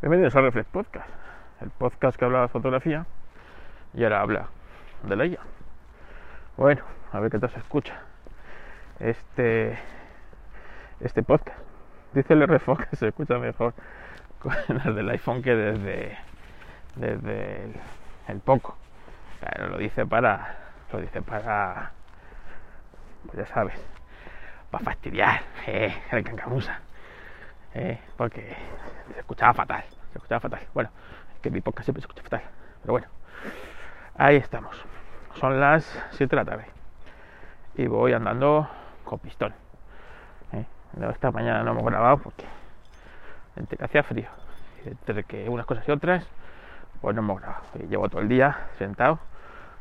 Bienvenidos a Reflex Podcast, el podcast que habla de fotografía y ahora habla de la IA. Bueno, a ver qué tal se escucha este, este podcast. Dice el RFO que se escucha mejor con el del iPhone que desde, desde el, Poco. Claro, lo dice para, lo dice para, ya sabes, para fastidiar, eh, el cancamusa. Eh, porque se escuchaba fatal, se escuchaba fatal. Bueno, que mi podcast siempre se escucha fatal, pero bueno, ahí estamos. Son las 7 de la tarde y voy andando con pistón. Eh, esta mañana no hemos grabado porque entre que hacía frío, entre que unas cosas y otras, pues no hemos grabado. Llevo todo el día sentado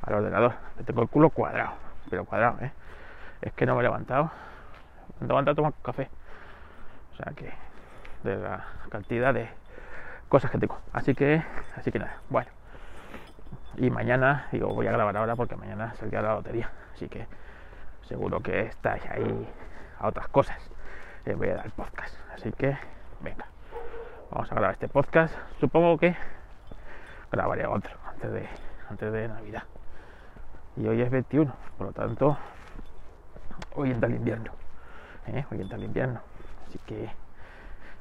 al ordenador. Me tengo el culo cuadrado, pero cuadrado, ¿eh? Es que no me he levantado. Me he levantado a tomar café. O sea que de la cantidad de cosas que tengo. Así que, así que nada, bueno. Y mañana, digo, voy a grabar ahora porque mañana es el día de la lotería. Así que seguro que estáis ahí a otras cosas. Eh, voy a dar podcast. Así que, venga, vamos a grabar este podcast. Supongo que grabaré otro antes de, antes de Navidad. Y hoy es 21, por lo tanto, hoy entra el invierno. ¿eh? Hoy entra el invierno. Así que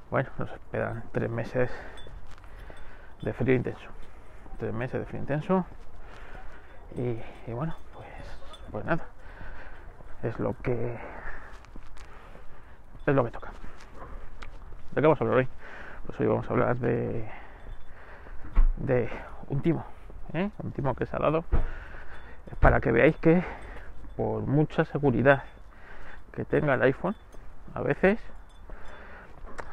bueno, nos esperan tres meses de frío intenso. Tres meses de frío intenso. Y, bueno, pues, pues nada. Es lo que. Es lo que toca. ¿De qué vamos a hablar hoy? Pues hoy vamos a hablar de. de un timo. ¿eh? Un timo que se ha dado. Para que veáis que por mucha seguridad que tenga el iPhone, a veces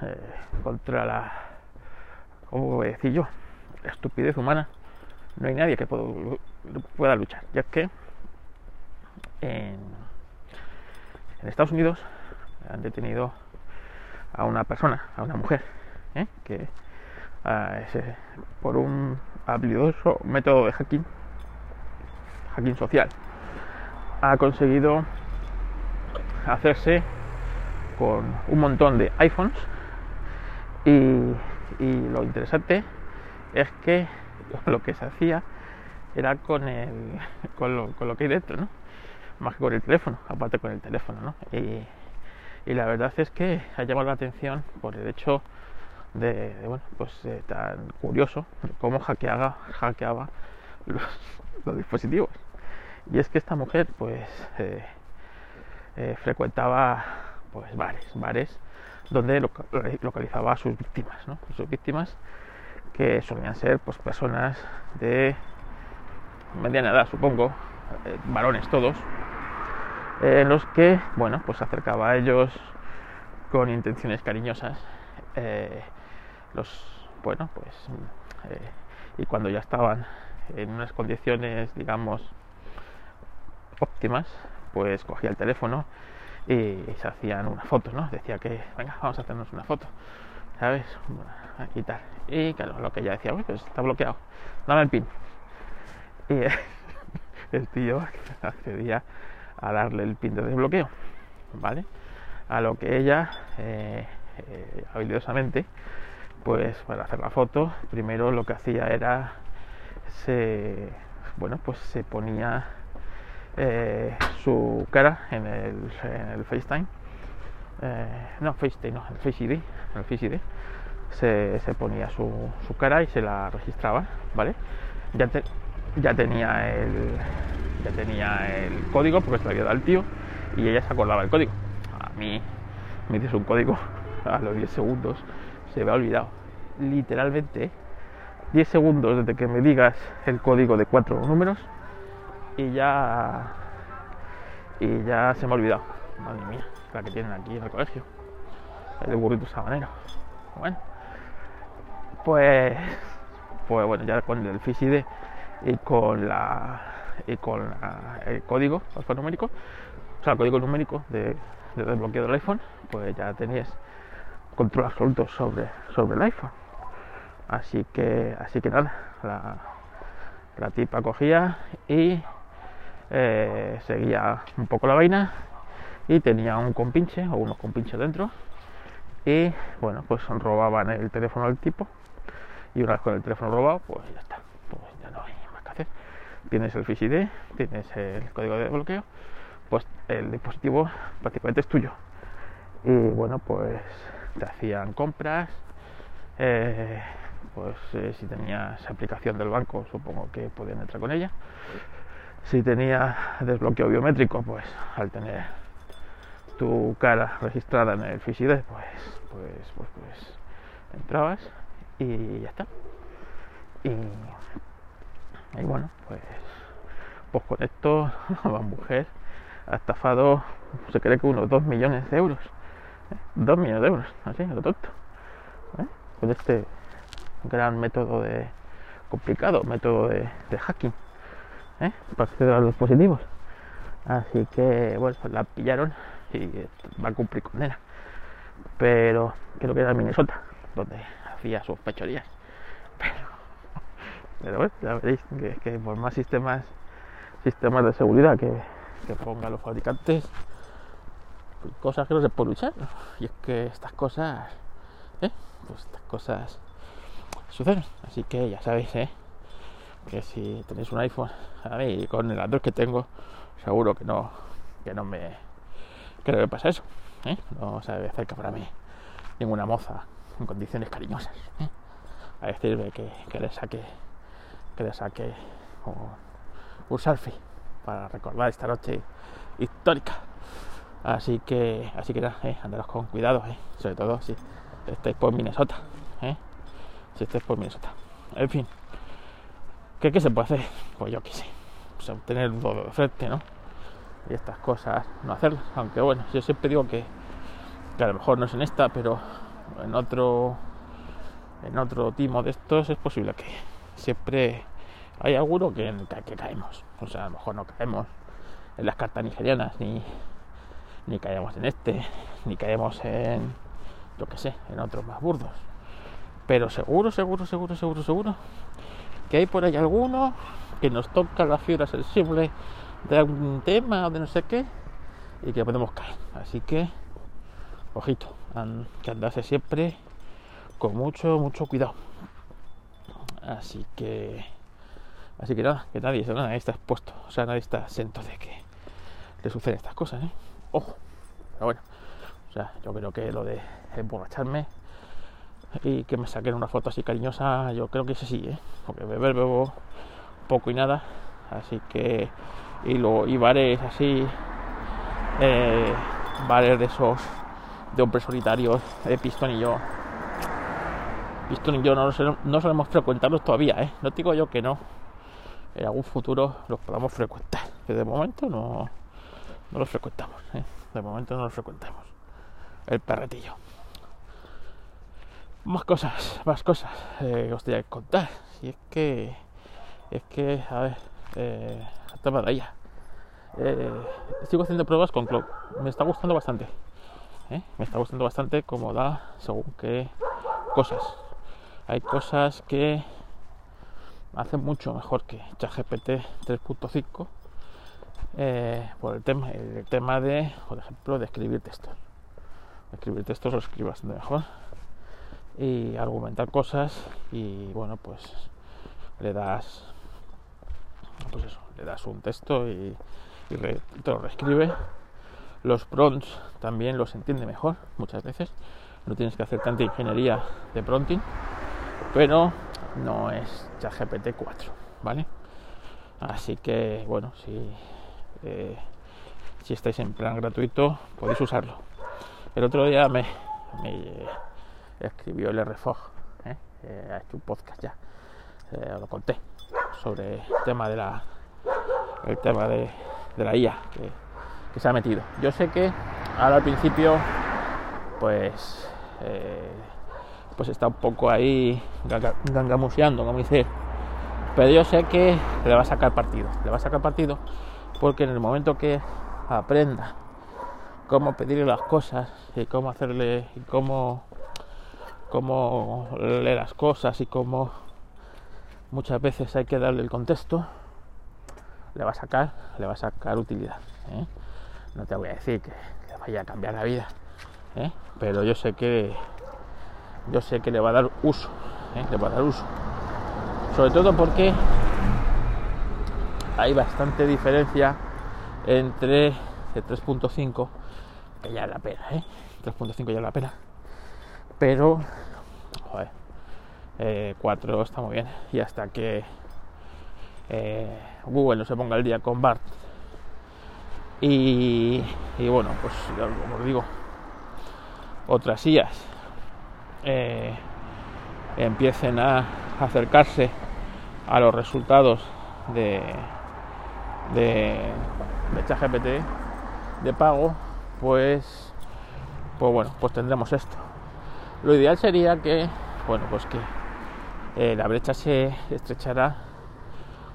eh, contra la, ¿cómo voy a decir yo? La estupidez humana, no hay nadie que pueda, luchar, ya que en, Estados Unidos han detenido a una persona, a una mujer, ¿eh? que por un habilidoso método de hacking, hacking social, ha conseguido hacerse con un montón de iPhones y, lo interesante es que lo que se hacía era con, el, con, lo, que hay dentro, ¿no? Más que con el teléfono, aparte con el teléfono, ¿no? Y, la verdad es que ha llamado la atención por el hecho de, bueno, pues tan curioso cómo hackeaba, hackeaba los, dispositivos. Y es que esta mujer, pues, eh, eh, frecuentaba, pues, bares, bares donde localizaba a sus víctimas, sus víctimas que solían ser pues, personas de mediana edad, supongo, eh, varones todos, en los que, bueno, pues se acercaba a ellos con intenciones cariñosas, eh, los, bueno, pues, eh, y cuando ya estaban en unas condiciones, digamos, óptimas, pues cogía el teléfono y se hacían una foto, ¿no? Decía que, venga, vamos a hacernos una foto, ¿sabes? Y tal. Y claro, lo que ella decía, pues está bloqueado, dame el pin. Y el tío accedía a darle el pin de desbloqueo, ¿vale? A lo que ella, eh, eh, habilidosamente, pues para hacer la foto, primero lo que hacía era, se, bueno, pues se ponía eh, su cara en el, en el FaceTime. Eh, no, FaceTime, no, el Face ID, Face ID se, se ponía su, su, cara y se la registraba, ¿vale? Ya, ya tenía el ya tenía el código porque se lo había dado el tío y ella se acordaba el código. A mí me dices un código a los 10 segundos, se me ha olvidado. Literalmente 10 segundos desde que me digas el código de cuatro números y ya y ya se me ha olvidado. Madre mía la que tienen aquí en el colegio. El burrito sabanero bueno pues pues bueno ya con el FISID y con la y con el código alfanumérico o sea el código numérico de, de desbloqueo del iPhone pues ya tenéis control absoluto sobre sobre el iPhone. Así que así que nada la, la tipa cogía y eh, seguía un poco la vaina y tenía un compinche o unos compinches dentro y bueno, pues robaban el teléfono del tipo y una vez con el teléfono robado, pues ya está, pues ya no hay más que hacer. Tienes el Fish ID, tienes el código de desbloqueo, pues el dispositivo prácticamente es tuyo. Y bueno, pues te hacían compras, eh, pues eh, si tenías aplicación del banco, supongo que podían entrar con ella. Si tenía desbloqueo biométrico, pues al tener tu cara registrada en el FISID, pues, pues, pues, pues entrabas y ya está. Y, bueno, pues, pues con esto la mujer ha estafado, se cree que unos 2 millones de euros. 2 millones de euros, así, lo tonto. ¿eh? Con este gran método de complicado método de hacking ¿eh? para acceder a los dispositivos. Así que, bueno, la pillaron y va a cumplir condena. Pero creo que era Minnesota, donde hacía sus pechorías. Pero, bueno, ya veréis que, por más sistemas sistemas de seguridad que, que pongan los fabricantes, cosas que no se pueden luchar. Y es que estas cosas, ¿eh? pues estas cosas suceden. Así que ya sabéis, ¿eh? Que si tenéis un iPhone, a mí con el Android que tengo, seguro que no, que no me, que pasa eso. ¿eh? No se debe cerca para mí ninguna moza en condiciones cariñosas. ¿eh? A decirme que, que, le saque, que le saque un, un selfie para recordar esta noche histórica. Así que, así que nada, eh, andaros con cuidado, sobre todo si estáis por Minnesota, si estáis por Minnesota. En fin, ¿qué, ¿qué, se puede hacer? Pues yo qué sé, pues obtener un doble de frente, ¿no? Y estas cosas no hacerlas, aunque bueno, yo siempre digo que, que a lo mejor no es en esta, pero en otro, en otro timo de estos es posible que siempre hay alguno que, que caemos. O sea, a lo mejor no caemos en las cartas nigerianas ni ni caemos en este, ni caemos en, yo que sé, en otros más burdos. Pero seguro, seguro, seguro, seguro, seguro, que hay por ahí alguno que nos toca la fibra sensible de algún tema o de no sé qué y que podemos caer. Así que, ojito, que andarse siempre con mucho, mucho cuidado. Así que, así que nada, que nadie, nadie está expuesto, o sea, nadie está exento de que le suceden estas cosas, ¿eh? ojo. Pero bueno, o sea, yo creo que lo de emborracharme y que me saquen una foto así cariñosa, yo creo que ese sí, ¿eh? porque beber bebo poco y nada, así que y lo y bares así, eh, bares de esos de hombres solitarios, de Pistón y yo. Pistón y yo no, no solemos frecuentarlos todavía, ¿eh? no digo yo que no. En algún futuro los podamos frecuentar, que de momento no, no los frecuentamos. ¿eh? De momento no los frecuentamos. El perretillo. Más cosas, más cosas eh, os tenía que contar. Y es que, es que, a ver, eh, tema de. Eh, sigo haciendo pruebas con Cloud. Me está gustando bastante. ¿eh? Me está gustando bastante cómo da según qué cosas. Hay cosas que hacen mucho mejor que ChatGPT 3.5 eh, por el tema, el tema de, por ejemplo, de escribir textos. Escribir textos lo escribo bastante mejor. Y argumentar cosas y bueno, pues le das, pues eso, le das un texto y, te lo reescribe. Los prompts también los entiende mejor muchas veces. No tienes que hacer tanta ingeniería de prompting, pero no es ChatGPT 4, ¿vale? Así que bueno, si eh, si estáis en plan gratuito podéis usarlo. El otro día me escribió el RFOG, ¿eh? Eh, ha hecho un podcast ya, eh, lo conté sobre el tema de la el tema de, de la IA que, que, se ha metido. Yo sé que ahora al principio pues eh, pues está un poco ahí gangamuseando, como dice, pero yo sé que le va a sacar partido, le va a sacar partido porque en el momento que aprenda cómo pedirle las cosas y cómo hacerle y cómo cómo leer las cosas y cómo muchas veces hay que darle el contexto le va a sacar le va a sacar utilidad ¿eh? no te voy a decir que le vaya a cambiar la vida ¿eh? pero yo sé que yo sé que le va a dar uso, ¿eh? le va a dar uso. Sobre todo porque hay bastante diferencia entre el 3.5, que ya es la pena, ¿eh? 3.5 ya es la pena. Pero, joder, 4 está muy bien. Y hasta que Google no se ponga el día con BART y, bueno, pues como os digo, otras sillas eh, empiecen a acercarse a los resultados de, de, de ChatGPT de pago, pues, pues bueno, pues tendremos esto. Lo ideal sería que, bueno, pues que eh, la brecha se estrechara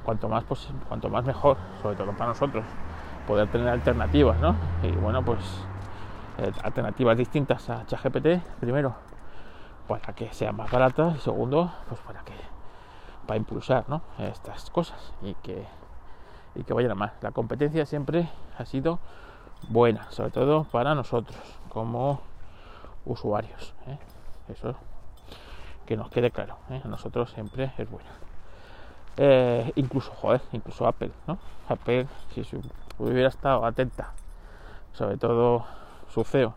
cuanto más, cuanto más mejor, sobre todo para nosotros poder tener alternativas, ¿no? Y bueno, pues eh, alternativas distintas a ChatGPT, primero, para que sean más baratas y segundo, pues para que para impulsar, ¿no? Estas cosas y que y que vayan a más. La competencia siempre ha sido buena, sobre todo para nosotros como usuarios. ¿eh? Eso que nos quede claro. ¿eh? A nosotros siempre es buena. Eh, incluso, joder, incluso Apple, ¿no? Apple, si hubiera estado atenta, sobre todo su CEO,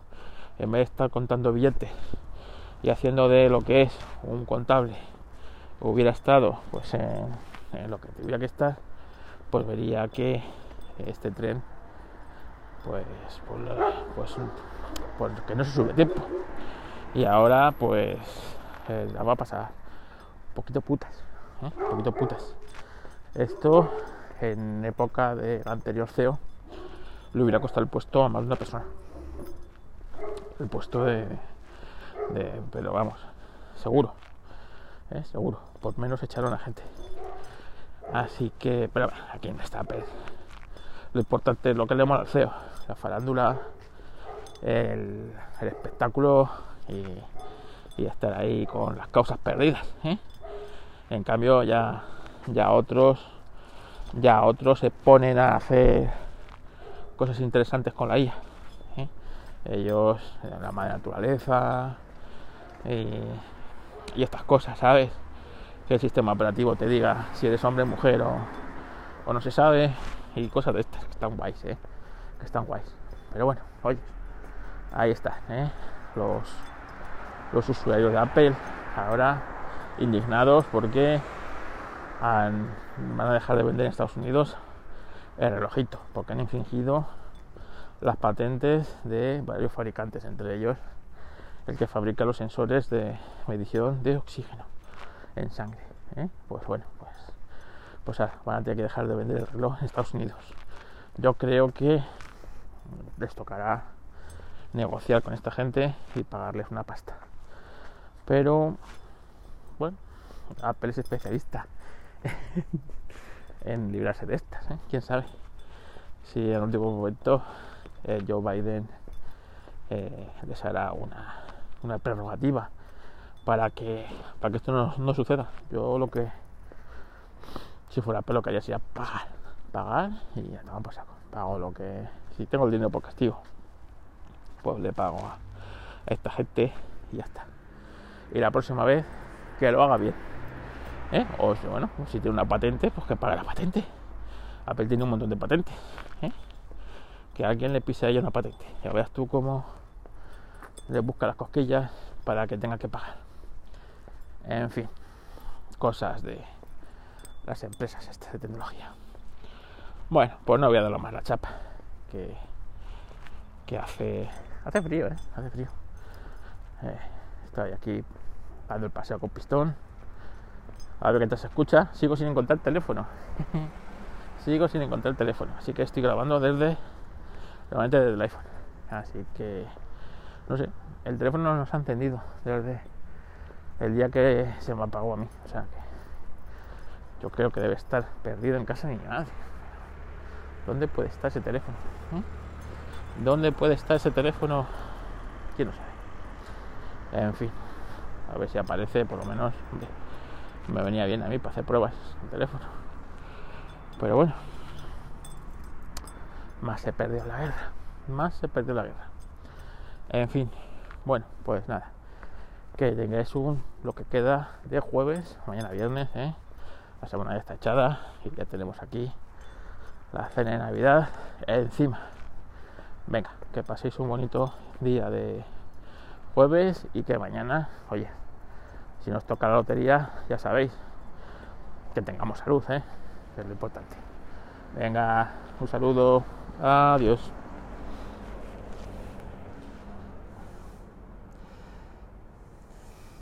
en vez de estar contando billetes y haciendo de lo que es un contable, hubiera estado pues en, lo que tuviera que estar, pues vería que este tren, pues, pues, pues, que no se sube tiempo. Y ahora, pues, eh, la va a pasar un poquito putas. ¿eh? un poquito putas. Esto en época del anterior CEO le hubiera costado el puesto a más de una persona. El puesto de, pero vamos, seguro, ¿eh? seguro, por menos echaron a gente. Así que, pero bueno, aquí no está Lo importante es lo que le mola al CEO, la farándula, el, espectáculo y, estar ahí con las causas perdidas. ¿eh? En cambio ya, ya otros ya otros se ponen a hacer cosas interesantes con la IA. ¿eh? Ellos, la madre naturaleza y, estas cosas, ¿sabes? Que el sistema operativo te diga si eres hombre, mujer o, o no se sabe y cosas de estas que están guays, ¿eh? Que están guays. Pero bueno, oye, ahí está, ¿eh? Los, los usuarios de Apple ahora indignados porque van a dejar de vender en Estados Unidos el relojito, porque han infringido las patentes de varios fabricantes, entre ellos el que fabrica los sensores de medición de oxígeno en sangre. ¿eh? Pues bueno, pues, pues van a tener que dejar de vender el reloj en Estados Unidos. Yo creo que les tocará negociar con esta gente y pagarles una pasta. Pero bueno, Apple es especialista en librarse de estas, ¿eh? quién sabe si en el último momento eh, Joe Biden eh, les hará una, una, prerrogativa para que para que esto no, suceda. Yo lo que si fuera Apple lo que haría sería pagar, pagar y ya no pues pago lo que si tengo el dinero por castigo, pues le pago a esta gente y ya está. Y la próxima vez que lo haga bien. ¿eh? O bueno, si tiene una patente, pues que pague la patente. Apple tiene un montón de patentes. ¿eh? Que alguien le pise a ella una patente. Ya veas tú cómo le busca las cosquillas para que tenga que pagar. En fin, cosas de las empresas estas de tecnología. Bueno, pues no voy a dar más la chapa. Que, que hace, hace frío, ¿eh? Hace frío. Eh, estoy aquí dando el paseo con pistón. A ver qué tal se escucha. Sigo sin encontrar el teléfono. Sigo sin encontrar el teléfono. Así que estoy grabando desde. Realmente desde el iPhone. Así que. No sé. El teléfono no nos ha encendido desde el día que se me apagó a mí. O sea que. Yo creo que debe estar perdido en casa ni nadie. ¿Dónde puede estar ese teléfono? ¿Eh? ¿Dónde puede estar ese teléfono? ¿Quién lo sabe? En fin a ver si aparece por lo menos me venía bien a mí para hacer pruebas en teléfono pero bueno más se perdió la guerra más se perdió la guerra en fin Bueno, pues nada. Que tengáis un lo que queda de jueves, mañana viernes, ¿eh? la semana ya está echada y ya tenemos aquí la cena de Navidad encima. Venga, que paséis un bonito día de jueves y que mañana, oye, si nos toca la lotería, ya sabéis, que tengamos salud, ¿eh? es lo importante. Venga, un saludo, adiós.